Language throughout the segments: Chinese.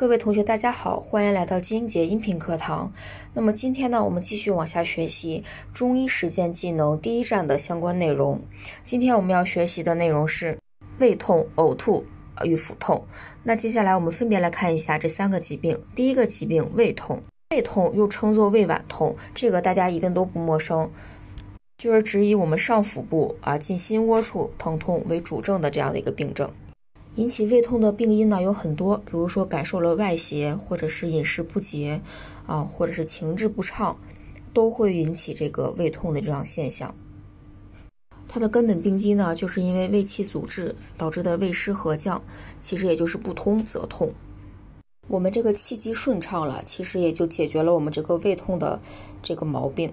各位同学，大家好，欢迎来到金杰音频课堂。那么今天呢，我们继续往下学习中医实践技能第一站的相关内容。今天我们要学习的内容是胃痛、呕吐与腹痛。那接下来我们分别来看一下这三个疾病。第一个疾病，胃痛。胃痛又称作胃脘痛，这个大家一定都不陌生，就是指以我们上腹部啊近心窝处疼痛为主症的这样的一个病症。引起胃痛的病因呢有很多，比如说感受了外邪，或者是饮食不节，啊，或者是情志不畅，都会引起这个胃痛的这样现象。它的根本病机呢，就是因为胃气阻滞导致的胃湿合降，其实也就是不通则痛。我们这个气机顺畅了，其实也就解决了我们这个胃痛的这个毛病。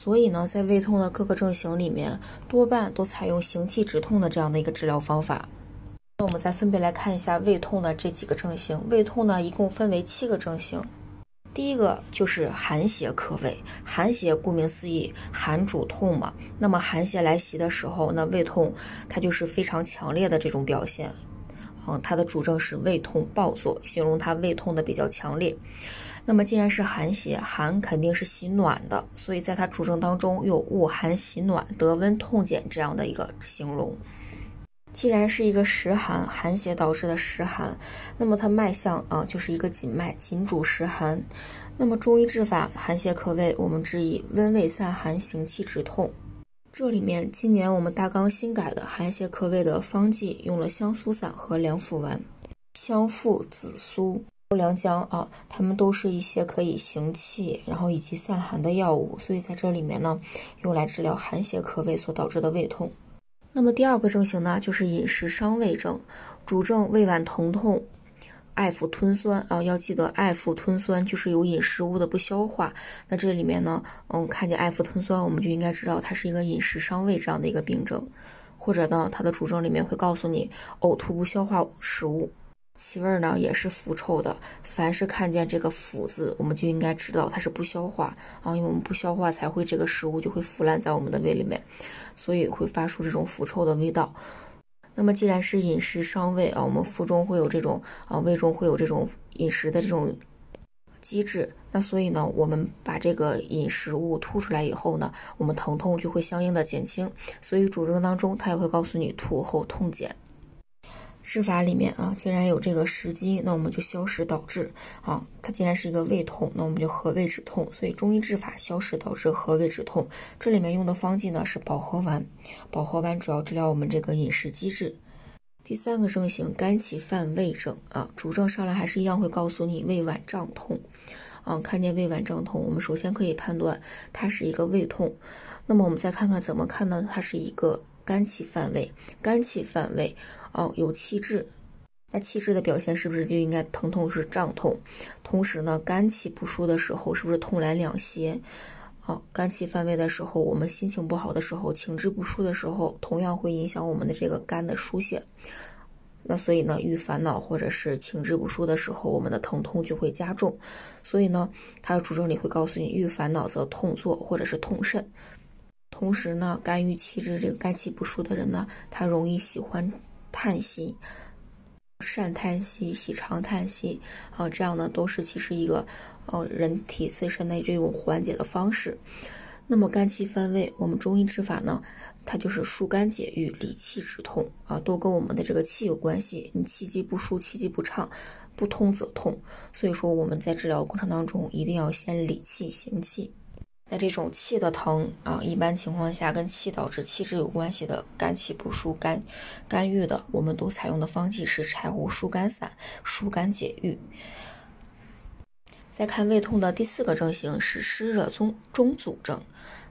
所以呢，在胃痛的各个症型里面，多半都采用行气止痛的这样的一个治疗方法。那我们再分别来看一下胃痛的这几个症型。胃痛呢，一共分为七个症型。第一个就是寒邪克胃。寒邪顾名思义，寒主痛嘛。那么寒邪来袭的时候，那胃痛它就是非常强烈的这种表现。嗯，它的主症是胃痛暴作，形容它胃痛的比较强烈。那么既然是寒邪，寒肯定是喜暖的，所以在它主症当中有恶寒喜暖、得温痛减这样的一个形容。既然是一个实寒，寒邪导致的实寒，那么它脉象啊就是一个紧脉，紧主实寒。那么中医治法，寒邪克胃，我们治以温胃散寒，行气止痛。这里面今年我们大纲新改的寒邪克胃的方剂，用了香苏散和凉附丸、香附、紫苏、良姜啊，它们都是一些可以行气，然后以及散寒的药物，所以在这里面呢，用来治疗寒邪克胃所导致的胃痛。那么第二个症型呢，就是饮食伤胃症，主症胃脘疼痛，爱腹吞酸啊，要记得爱腹吞酸就是有饮食物的不消化。那这里面呢，嗯，看见爱腹吞酸，我们就应该知道它是一个饮食伤胃这样的一个病症，或者呢，它的主症里面会告诉你呕吐不消化食物。气味呢也是腐臭的，凡是看见这个“腐”字，我们就应该知道它是不消化啊，因为我们不消化才会这个食物就会腐烂在我们的胃里面，所以会发出这种腐臭的味道。那么既然是饮食伤胃啊，我们腹中会有这种啊，胃中会有这种饮食的这种机制，那所以呢，我们把这个饮食物吐出来以后呢，我们疼痛就会相应的减轻，所以主症当中他也会告诉你吐后痛减。治法里面啊，既然有这个食积，那我们就消食导滞啊。它既然是一个胃痛，那我们就和胃止痛。所以中医治法消食导滞，和胃止痛。这里面用的方剂呢是保和丸，保和丸主要治疗我们这个饮食积滞。第三个症型肝气犯胃症啊，主症上来还是一样会告诉你胃脘胀痛啊。看见胃脘胀痛，我们首先可以判断它是一个胃痛。那么我们再看看怎么看呢？它是一个肝气犯胃，肝气犯胃。哦，有气滞，那气滞的表现是不是就应该疼痛是胀痛？同时呢，肝气不舒的时候，是不是痛来两胁？哦，肝气犯胃的时候，我们心情不好的时候，情志不舒的时候，同样会影响我们的这个肝的疏泄。那所以呢，遇烦恼或者是情志不舒的时候，我们的疼痛就会加重。所以呢，它的主症里会告诉你，遇烦恼则痛坐或者是痛甚。同时呢，肝郁气滞，这个肝气不舒的人呢，他容易喜欢。叹息，善叹息，喜长叹息啊，这样呢都是其实一个呃人体自身的这种缓解的方式。那么肝气犯胃，我们中医治法呢，它就是疏肝解郁、理气止痛啊，都跟我们的这个气有关系。你气机不舒，气机不畅，不通则痛。所以说我们在治疗过程当中，一定要先理气行气。那这种气的疼啊，一般情况下跟气导致气滞有关系的，肝气不舒、肝肝郁的，我们都采用的方剂是柴胡疏肝散，疏肝解郁。再看胃痛的第四个症型是湿热中中阻症，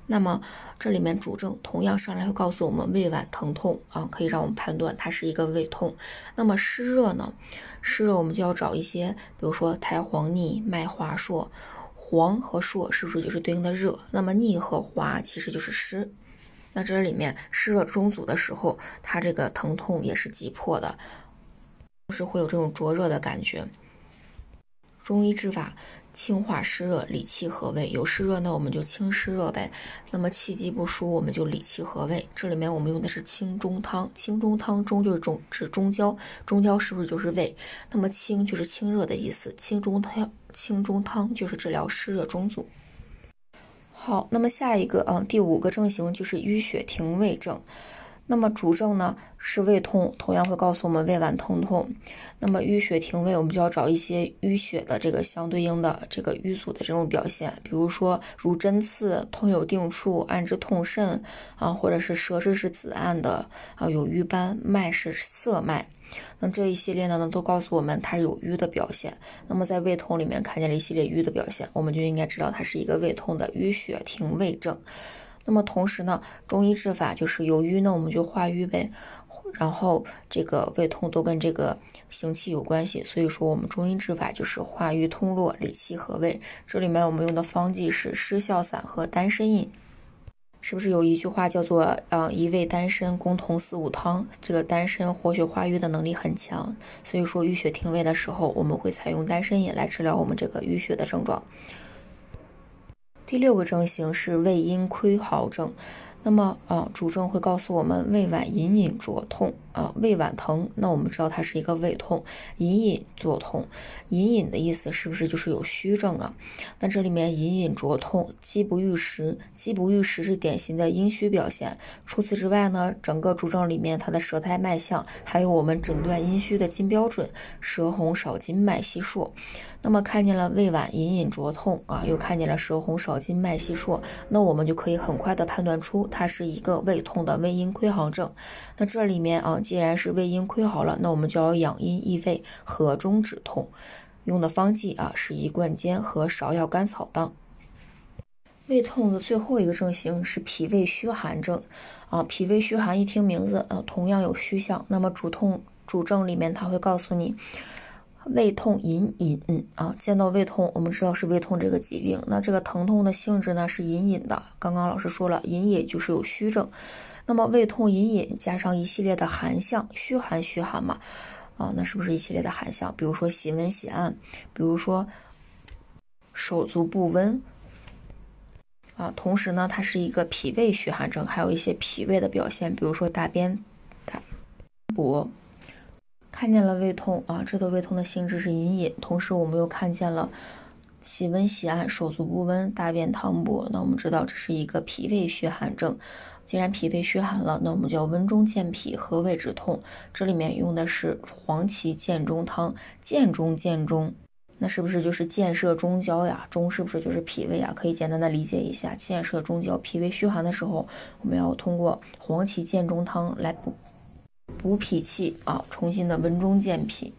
那么这里面主症同样上来会告诉我们胃脘疼痛啊，可以让我们判断它是一个胃痛。那么湿热呢？湿热我们就要找一些，比如说苔黄腻、脉滑数。黄和烁是不是就是对应的热？那么腻和滑其实就是湿。那这里面湿热中阻的时候，它这个疼痛也是急迫的，是会有这种灼热的感觉。中医治法清化湿热，理气和胃。有湿热，那我们就清湿热呗。那么气机不舒，我们就理气和胃。这里面我们用的是清中汤，清中汤中就是中指中焦，中焦是不是就是胃？那么清就是清热的意思，清中汤清中汤就是治疗湿热中阻。好，那么下一个啊，第五个症型就是淤血停胃症。那么主症呢是胃痛，同样会告诉我们胃脘疼痛。那么淤血停胃，我们就要找一些淤血的这个相对应的这个淤阻的这种表现，比如说如针刺、痛有定处、按之痛甚啊，或者是舌质是紫暗的啊，有瘀斑，脉是涩脉。那这一系列呢，呢都告诉我们它有瘀的表现。那么在胃痛里面看见了一系列瘀的表现，我们就应该知道它是一个胃痛的淤血停胃症。那么同时呢，中医治法就是有瘀呢，我们就化瘀呗。然后这个胃痛都跟这个行气有关系，所以说我们中医治法就是化瘀通络、理气和胃。这里面我们用的方剂是失效散和丹参饮。是不是有一句话叫做“啊一味丹参共同四物汤”？这个丹参活血化瘀的能力很强，所以说淤血停胃的时候，我们会采用丹参饮来治疗我们这个淤血的症状。第六个症型是胃阴亏耗症。那么啊，主症会告诉我们胃脘隐隐灼痛啊，胃脘疼。那我们知道它是一个胃痛，隐隐作痛。隐隐的意思是不是就是有虚症啊？那这里面隐隐灼痛，饥不欲食，饥不欲食是典型的阴虚表现。除此之外呢，整个主症里面它的舌苔脉象，还有我们诊断阴虚的金标准，舌红少津脉细数。那么看见了胃脘隐隐灼痛啊，又看见了舌红少津脉细数，那我们就可以很快的判断出它是一个胃痛的胃阴亏耗症。那这里面啊，既然是胃阴亏耗了，那我们就要养阴益胃，和中止痛。用的方剂啊是一贯煎和芍药甘草当。胃痛的最后一个症型是脾胃虚寒症啊，脾胃虚寒一听名字啊，同样有虚象。那么主痛主症里面他会告诉你。胃痛隐隐啊，见到胃痛，我们知道是胃痛这个疾病。那这个疼痛的性质呢是隐隐的。刚刚老师说了，隐隐就是有虚症。那么胃痛隐隐加上一系列的寒象，虚寒虚寒嘛，啊，那是不是一系列的寒象？比如说喜温喜暗，比如说手足不温啊。同时呢，它是一个脾胃虚寒症，还有一些脾胃的表现，比如说大便大薄。看见了胃痛啊，这个胃痛的性质是隐隐，同时我们又看见了喜温喜暗、手足不温、大便溏薄，那我们知道这是一个脾胃虚寒症。既然脾胃虚寒了，那我们就要温中健脾，和胃止痛。这里面用的是黄芪健中汤，健中健中，那是不是就是健摄中焦呀？中是不是就是脾胃啊？可以简单的理解一下，健摄中焦，脾胃虚寒的时候，我们要通过黄芪健中汤来补。补脾气啊，重新的温中健脾。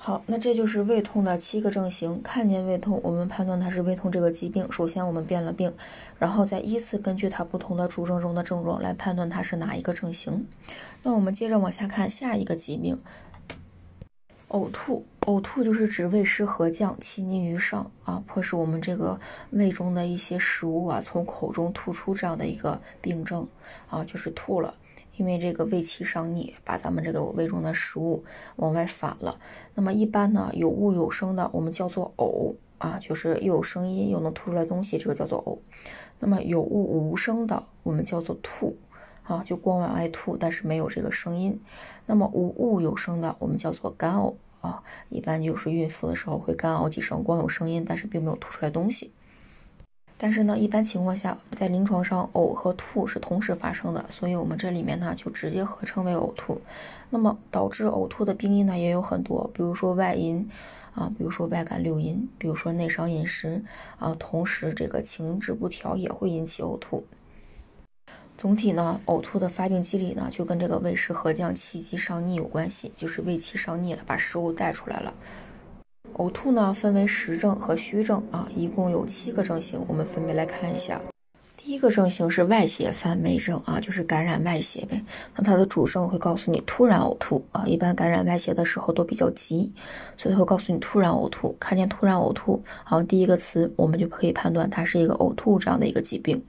好，那这就是胃痛的七个症型。看见胃痛，我们判断它是胃痛这个疾病。首先我们辨了病，然后再依次根据它不同的主症中的症状来判断它是哪一个症型。那我们接着往下看下一个疾病，呕吐。呕吐就是指胃湿和降，气逆于上啊，迫使我们这个胃中的一些食物啊从口中吐出这样的一个病症啊，就是吐了。因为这个胃气上逆，把咱们这个胃中的食物往外反了。那么一般呢，有物有声的，我们叫做呕啊，就是又有声音又能吐出来东西，这个叫做呕。那么有物无声的，我们叫做吐啊，就光往外吐，但是没有这个声音。那么无物有声的，我们叫做干呕啊，一般就是孕妇的时候会干呕几声，光有声音，但是并没有吐出来东西。但是呢，一般情况下，在临床上，呕和吐是同时发生的，所以我们这里面呢就直接合称为呕吐。那么导致呕吐的病因呢也有很多，比如说外因啊，比如说外感六淫，比如说内伤饮食啊，同时这个情志不调也会引起呕吐。总体呢，呕吐的发病机理呢就跟这个胃食合降、气机上逆有关系，就是胃气上逆了，把食物带出来了。呕吐呢，分为实症和虚症啊，一共有七个症型，我们分别来看一下。第一个症型是外邪犯胃症啊，就是感染外邪呗。那它的主症会告诉你突然呕吐啊，一般感染外邪的时候都比较急，所以它会告诉你突然呕吐。看见突然呕吐，好，第一个词我们就可以判断它是一个呕吐这样的一个疾病。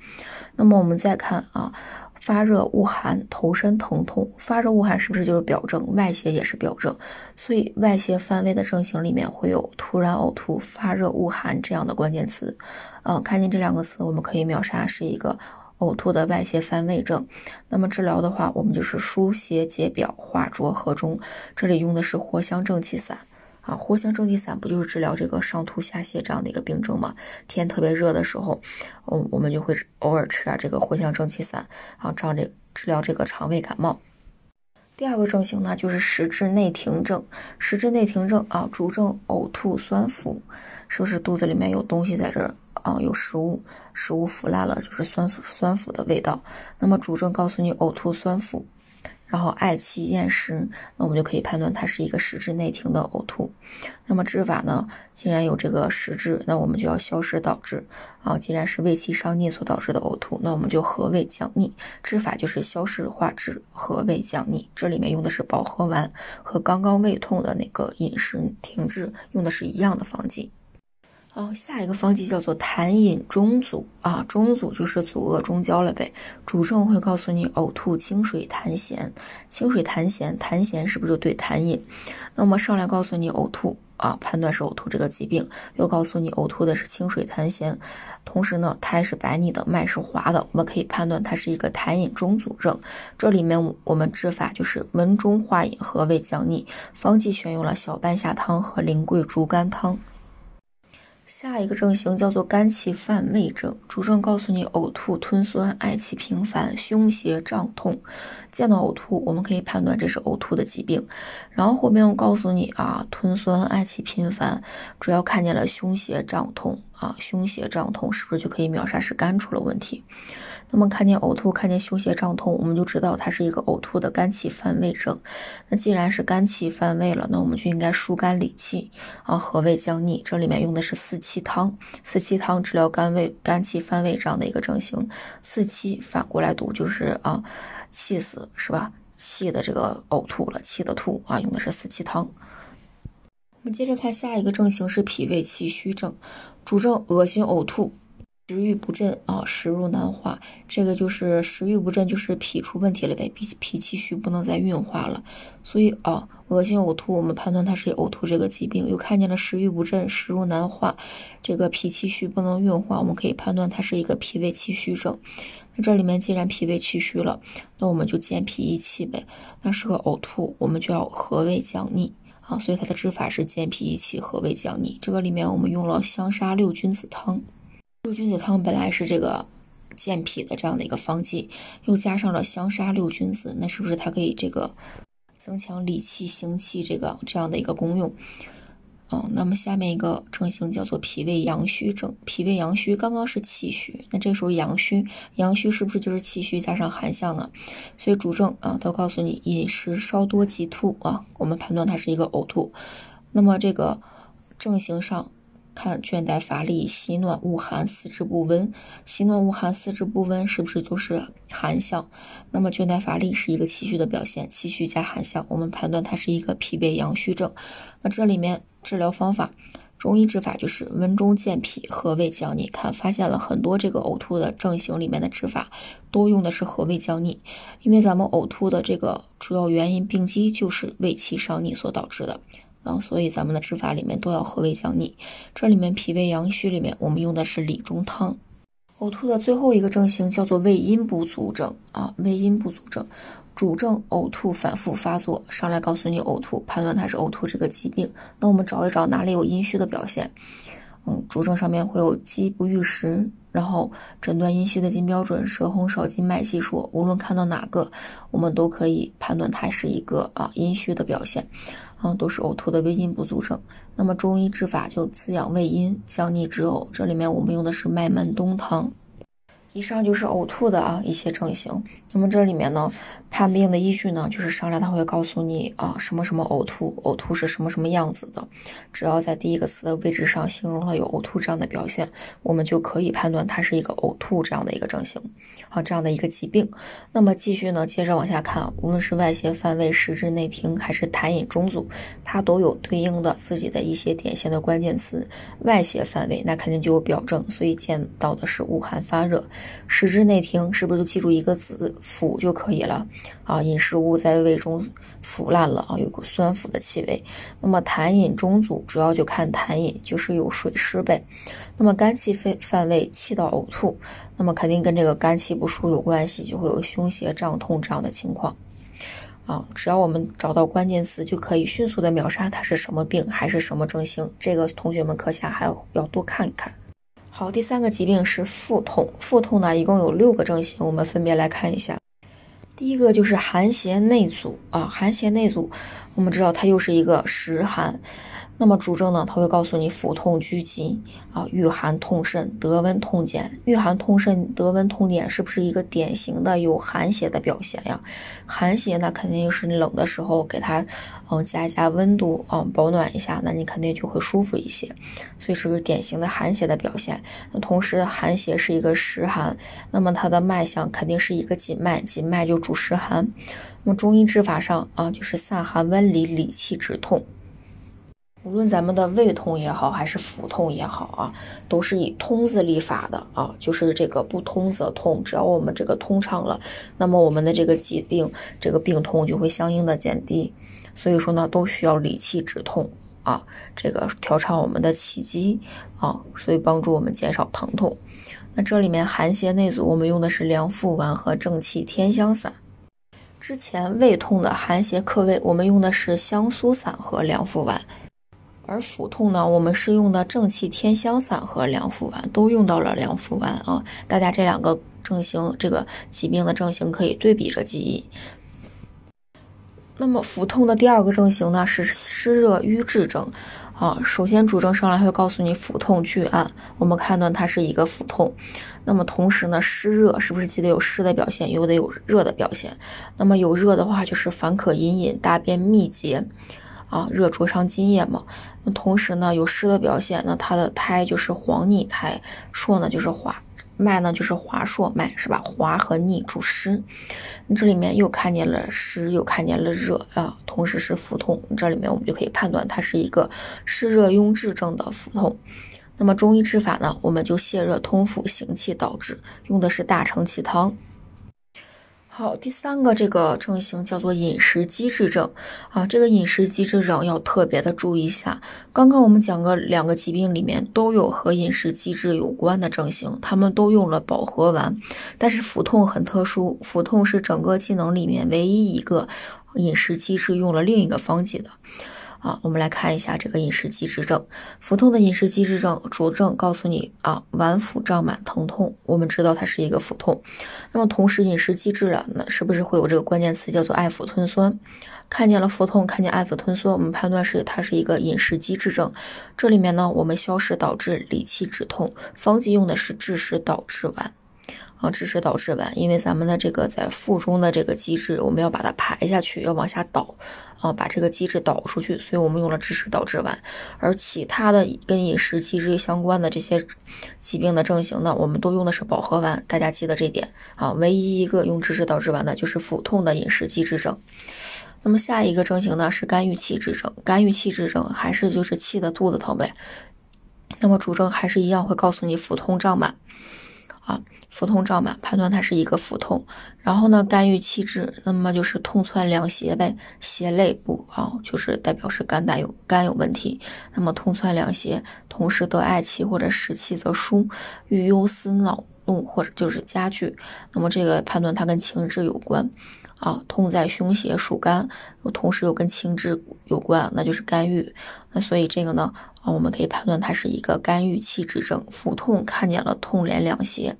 那么我们再看啊。发热、恶寒、头身疼痛。发热、恶寒是不是就是表证？外邪也是表证，所以外邪犯胃的症型里面会有突然呕吐、发热、恶寒这样的关键词。嗯，看见这两个词，我们可以秒杀是一个呕吐的外邪犯胃症。那么治疗的话，我们就是疏邪解表、化浊和中。这里用的是藿香正气散。啊，藿香正气散不就是治疗这个上吐下泻这样的一个病症吗？天特别热的时候，我，我们就会偶尔吃点这个藿香正气散，啊，这样这治疗这个肠胃感冒。第二个症型呢，就是食滞内停症。食滞内停症啊，主症呕吐酸腐，是不是肚子里面有东西在这儿啊？有食物，食物腐烂了，就是酸酸腐的味道。那么主症告诉你呕吐酸腐。然后嗳气咽食，那我们就可以判断它是一个食滞内停的呕吐。那么治法呢？既然有这个食滞，那我们就要消食导滞啊。既然是胃气上逆所导致的呕吐，那我们就和胃降逆。治法就是消食化滞，和胃降逆。这里面用的是保和丸，和刚刚胃痛的那个饮食停滞用的是一样的方剂。哦，下一个方剂叫做痰饮中阻啊，中阻就是阻遏中焦了呗。主症会告诉你呕吐清水痰涎，清水痰涎，痰涎是不是就对痰饮？那么上来告诉你呕吐啊，判断是呕吐这个疾病，又告诉你呕吐的是清水痰涎，同时呢，苔是白腻的，脉是滑的，我们可以判断它是一个痰饮中阻症。这里面我们治法就是温中化饮，和胃降逆，方剂选用了小半夏汤和苓桂竹甘汤。下一个症型叫做肝气犯胃症，主症告诉你呕吐、吞酸、嗳气频繁、胸胁胀痛。见到呕吐，我们可以判断这是呕吐的疾病。然后后面我告诉你啊，吞酸、嗳气频繁，主要看见了胸胁胀痛啊，胸胁胀痛是不是就可以秒杀是肝出了问题？那么看见呕吐，看见胸胁胀痛，我们就知道它是一个呕吐的肝气犯胃症。那既然是肝气犯胃了，那我们就应该疏肝理气啊，和胃降逆。这里面用的是四气汤，四气汤治疗肝胃肝气犯胃这样的一个症型。四气反过来读就是啊，气死是吧？气的这个呕吐了，气的吐啊，用的是四气汤。我们接着看下一个症型是脾胃气虚症，主症恶心呕吐。食欲不振啊，食入难化，这个就是食欲不振，就是脾出问题了呗，脾脾气虚，不能再运化了。所以啊，恶心呕吐，我们判断它是呕吐这个疾病。又看见了食欲不振，食入难化，这个脾气虚不能运化，我们可以判断它是一个脾胃气虚症。那这里面既然脾胃气虚了，那我们就健脾益气呗。那是个呕吐，我们就要和胃降逆啊。所以它的治法是健脾益气，和胃降逆。这个里面我们用了香砂六君子汤。六君子汤本来是这个健脾的这样的一个方剂，又加上了香砂六君子，那是不是它可以这个增强理气行气这个这样的一个功用？嗯，那么下面一个症型叫做脾胃阳虚症。脾胃阳虚刚刚是气虚，那这时候阳虚，阳虚是不是就是气虚加上寒象呢？所以主症啊，都告诉你饮食稍多即吐啊，我们判断它是一个呕吐。那么这个症型上。看倦怠乏力、喜暖恶寒、四肢不温，喜暖恶寒、四肢不温，是不是都是寒象？那么倦怠乏力是一个气虚的表现，气虚加寒象，我们判断它是一个脾胃阳虚症。那这里面治疗方法，中医治法就是温中健脾、和胃降逆。看发现了很多这个呕吐的症型里面的治法，都用的是和胃降逆，因为咱们呕吐的这个主要原因病机就是胃气上逆所导致的。所以咱们的治法里面都要和胃降逆。这里面脾胃阳虚里面，我们用的是理中汤。呕吐的最后一个症型叫做胃阴不足症啊，胃阴不足症，主症呕吐反复发作，上来告诉你呕吐，判断它是呕吐这个疾病。那我们找一找哪里有阴虚的表现？嗯，主症上面会有饥不欲食，然后诊断阴虚的金标准舌红少津脉细数，无论看到哪个，我们都可以判断它是一个啊阴虚的表现。啊，都是呕吐的胃阴不足症。那么中医治法就滋养胃阴，降逆止呕。这里面我们用的是麦门冬汤。以上就是呕吐的啊一些症型。那么这里面呢，判病的依据呢，就是上来他会告诉你啊什么什么呕吐，呕吐是什么什么样子的。只要在第一个词的位置上形容了有呕吐这样的表现，我们就可以判断它是一个呕吐这样的一个症型啊这样的一个疾病。那么继续呢，接着往下看，无论是外邪犯胃、食滞内停，还是痰饮中阻，它都有对应的自己的一些典型的关键词。外邪犯胃，那肯定就有表症，所以见到的是恶寒发热。食之内停，是不是就记住一个字腐就可以了啊？饮食物在胃中腐烂了啊，有股酸腐的气味。那么痰饮中阻，主要就看痰饮，就是有水湿呗。那么肝气肺犯胃，气到呕吐，那么肯定跟这个肝气不舒有关系，就会有胸胁胀痛这样的情况。啊，只要我们找到关键词，就可以迅速的秒杀它是什么病，还是什么症型。这个同学们课下还要要多看一看。好，第三个疾病是腹痛。腹痛呢，一共有六个症型，我们分别来看一下。第一个就是寒邪内阻啊，寒邪内阻，我们知道它又是一个实寒。那么主症呢，他会告诉你腹痛拘急啊，遇寒痛甚，得温痛减。遇寒痛甚，得温痛减，是不是一个典型的有寒邪的表现呀？寒邪那肯定就是冷的时候给它嗯加一加温度啊，保暖一下，那你肯定就会舒服一些。所以是个典型的寒邪的表现。那同时寒邪是一个实寒，那么它的脉象肯定是一个紧脉，紧脉就主实寒。那么中医治法上啊，就是散寒温里，理气止痛。无论咱们的胃痛也好，还是腹痛也好啊，都是以通字立法的啊，就是这个不通则痛，只要我们这个通畅了，那么我们的这个疾病，这个病痛就会相应的减低。所以说呢，都需要理气止痛啊，这个调畅我们的气机啊，所以帮助我们减少疼痛。那这里面寒邪内阻，我们用的是凉附丸和正气天香散。之前胃痛的寒邪克胃，我们用的是香苏散和凉附丸。而腹痛呢，我们是用的正气天香散和凉附丸，都用到了凉附丸啊。大家这两个症型，这个疾病的症型可以对比着记忆。那么腹痛的第二个症型呢，是湿热瘀滞症啊。首先主症上来会告诉你腹痛拒按，我们判断它是一个腹痛。那么同时呢，湿热是不是记得有湿的表现，有得有热的表现？那么有热的话，就是烦渴隐隐，大便秘结。啊，热灼伤津液嘛。那同时呢，有湿的表现，那它的苔就是黄腻苔，硕呢就是滑，脉呢就是滑硕脉，是吧？滑和腻主湿。这里面又看见了湿，又看见了热啊，同时是腹痛。这里面我们就可以判断它是一个湿热壅滞症的腹痛。那么中医治法呢，我们就泻热通腹，行气导滞，用的是大承气汤。好，第三个这个症型叫做饮食机制症啊，这个饮食机制症要特别的注意一下。刚刚我们讲个两个疾病里面都有和饮食机制有关的症型，他们都用了保和丸，但是腹痛很特殊，腹痛是整个技能里面唯一一个饮食机制用了另一个方剂的。啊，我们来看一下这个饮食机制症，腹痛的饮食机制症主症告诉你啊，脘腹胀满疼痛，我们知道它是一个腹痛。那么同时饮食机制了，那是不是会有这个关键词叫做爱腹吞酸？看见了腹痛，看见爱腹吞酸，我们判断是它是一个饮食机制症。这里面呢，我们消食导滞，理气止痛，方剂用的是治湿导滞丸。啊，支持导滞丸，因为咱们的这个在腹中的这个机制，我们要把它排下去，要往下导。啊，把这个机制导出去，所以我们用了支持导滞丸。而其他的跟饮食机制相关的这些疾病的症型呢，我们都用的是保和丸。大家记得这点啊。唯一一个用支持导滞丸的就是腹痛的饮食机制症。那么下一个症型呢是肝郁气滞症。肝郁气滞症还是就是气的肚子疼呗。那么主症还是一样会告诉你腹痛胀满啊。腹痛胀满，判断它是一个腹痛。然后呢，肝郁气滞，那么就是痛窜两胁呗，胁肋部啊，就是代表是肝胆有肝有问题。那么痛窜两胁，同时得嗳气或者食气则疏，郁忧思恼怒或者就是加剧。那么这个判断它跟情志有关啊，痛在胸胁属肝，同时又跟情志有关，那就是肝郁。那所以这个呢，啊，我们可以判断它是一个肝郁气滞症，腹痛看见了痛连两胁。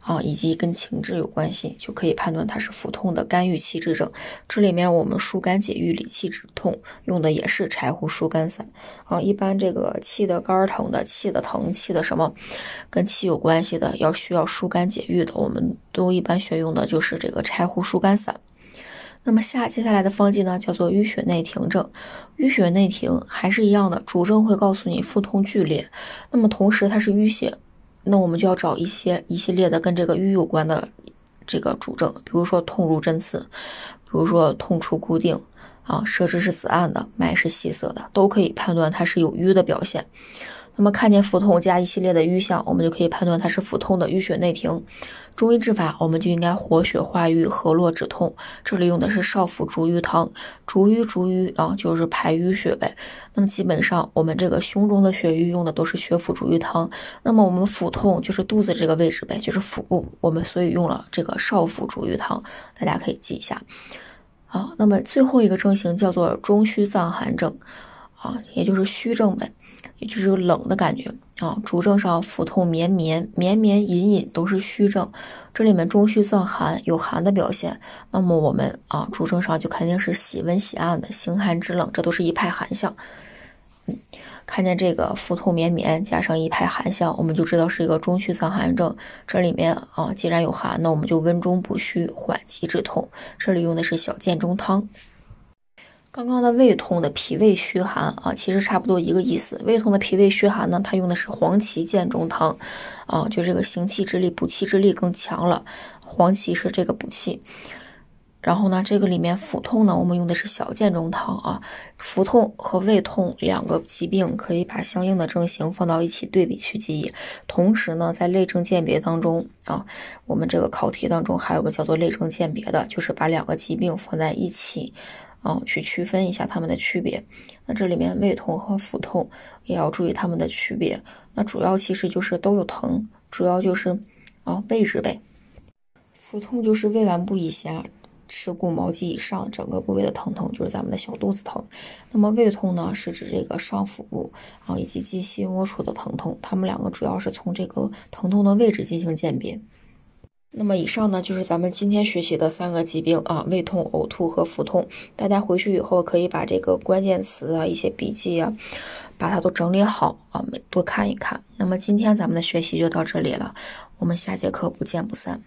啊，以及跟情志有关系，就可以判断它是腹痛的肝郁气滞症。这里面我们疏肝解郁、理气止痛用的也是柴胡疏肝散。啊，一般这个气的肝疼的、气的疼、气的什么，跟气有关系的，要需要疏肝解郁的，我们都一般选用的就是这个柴胡疏肝散。那么下接下来的方剂呢，叫做淤血内停症。淤血内停还是一样的，主症会告诉你腹痛剧烈，那么同时它是淤血。那我们就要找一些一系列的跟这个瘀有关的这个主症，比如说痛如针刺，比如说痛处固定啊，舌质是紫暗的，脉是细涩的，都可以判断它是有瘀的表现。那么看见腹痛加一系列的瘀象，我们就可以判断它是腹痛的淤血内停。中医治法，我们就应该活血化瘀、和络止痛。这里用的是少腹逐瘀汤，逐瘀逐瘀啊，就是排淤血呗。那么基本上我们这个胸中的血瘀用的都是血府逐瘀汤。那么我们腹痛就是肚子这个位置呗，就是腹部，我们所以用了这个少腹逐瘀汤，大家可以记一下。啊，那么最后一个症型叫做中虚脏寒症，啊，也就是虚症呗。也就是冷的感觉啊，主症上腹痛绵绵绵绵隐隐都是虚症，这里面中虚脏寒有寒的表现，那么我们啊主症上就肯定是喜温喜暗的，形寒肢冷，这都是一派寒象。嗯，看见这个腹痛绵绵加上一派寒象，我们就知道是一个中虚脏寒症。这里面啊既然有寒，那我们就温中补虚，缓急止痛。这里用的是小建中汤。刚刚的胃痛的脾胃虚寒啊，其实差不多一个意思。胃痛的脾胃虚寒呢，它用的是黄芪建中汤，啊，就这个行气之力、补气之力更强了。黄芪是这个补气。然后呢，这个里面腹痛呢，我们用的是小建中汤啊。腹痛和胃痛两个疾病，可以把相应的症型放到一起对比去记忆。同时呢，在类症鉴别当中啊，我们这个考题当中还有个叫做类症鉴别的，就是把两个疾病放在一起。啊，去区分一下它们的区别。那这里面胃痛和腹痛也要注意它们的区别。那主要其实就是都有疼，主要就是啊位置呗。腹痛就是胃脘部以下、耻骨毛肌以上整个部位的疼痛，就是咱们的小肚子疼。那么胃痛呢，是指这个上腹部啊以及鸡心窝处的疼痛。它们两个主要是从这个疼痛的位置进行鉴别。那么以上呢，就是咱们今天学习的三个疾病啊，胃痛、呕吐和腹痛。大家回去以后可以把这个关键词啊、一些笔记啊，把它都整理好啊，多看一看。那么今天咱们的学习就到这里了，我们下节课不见不散。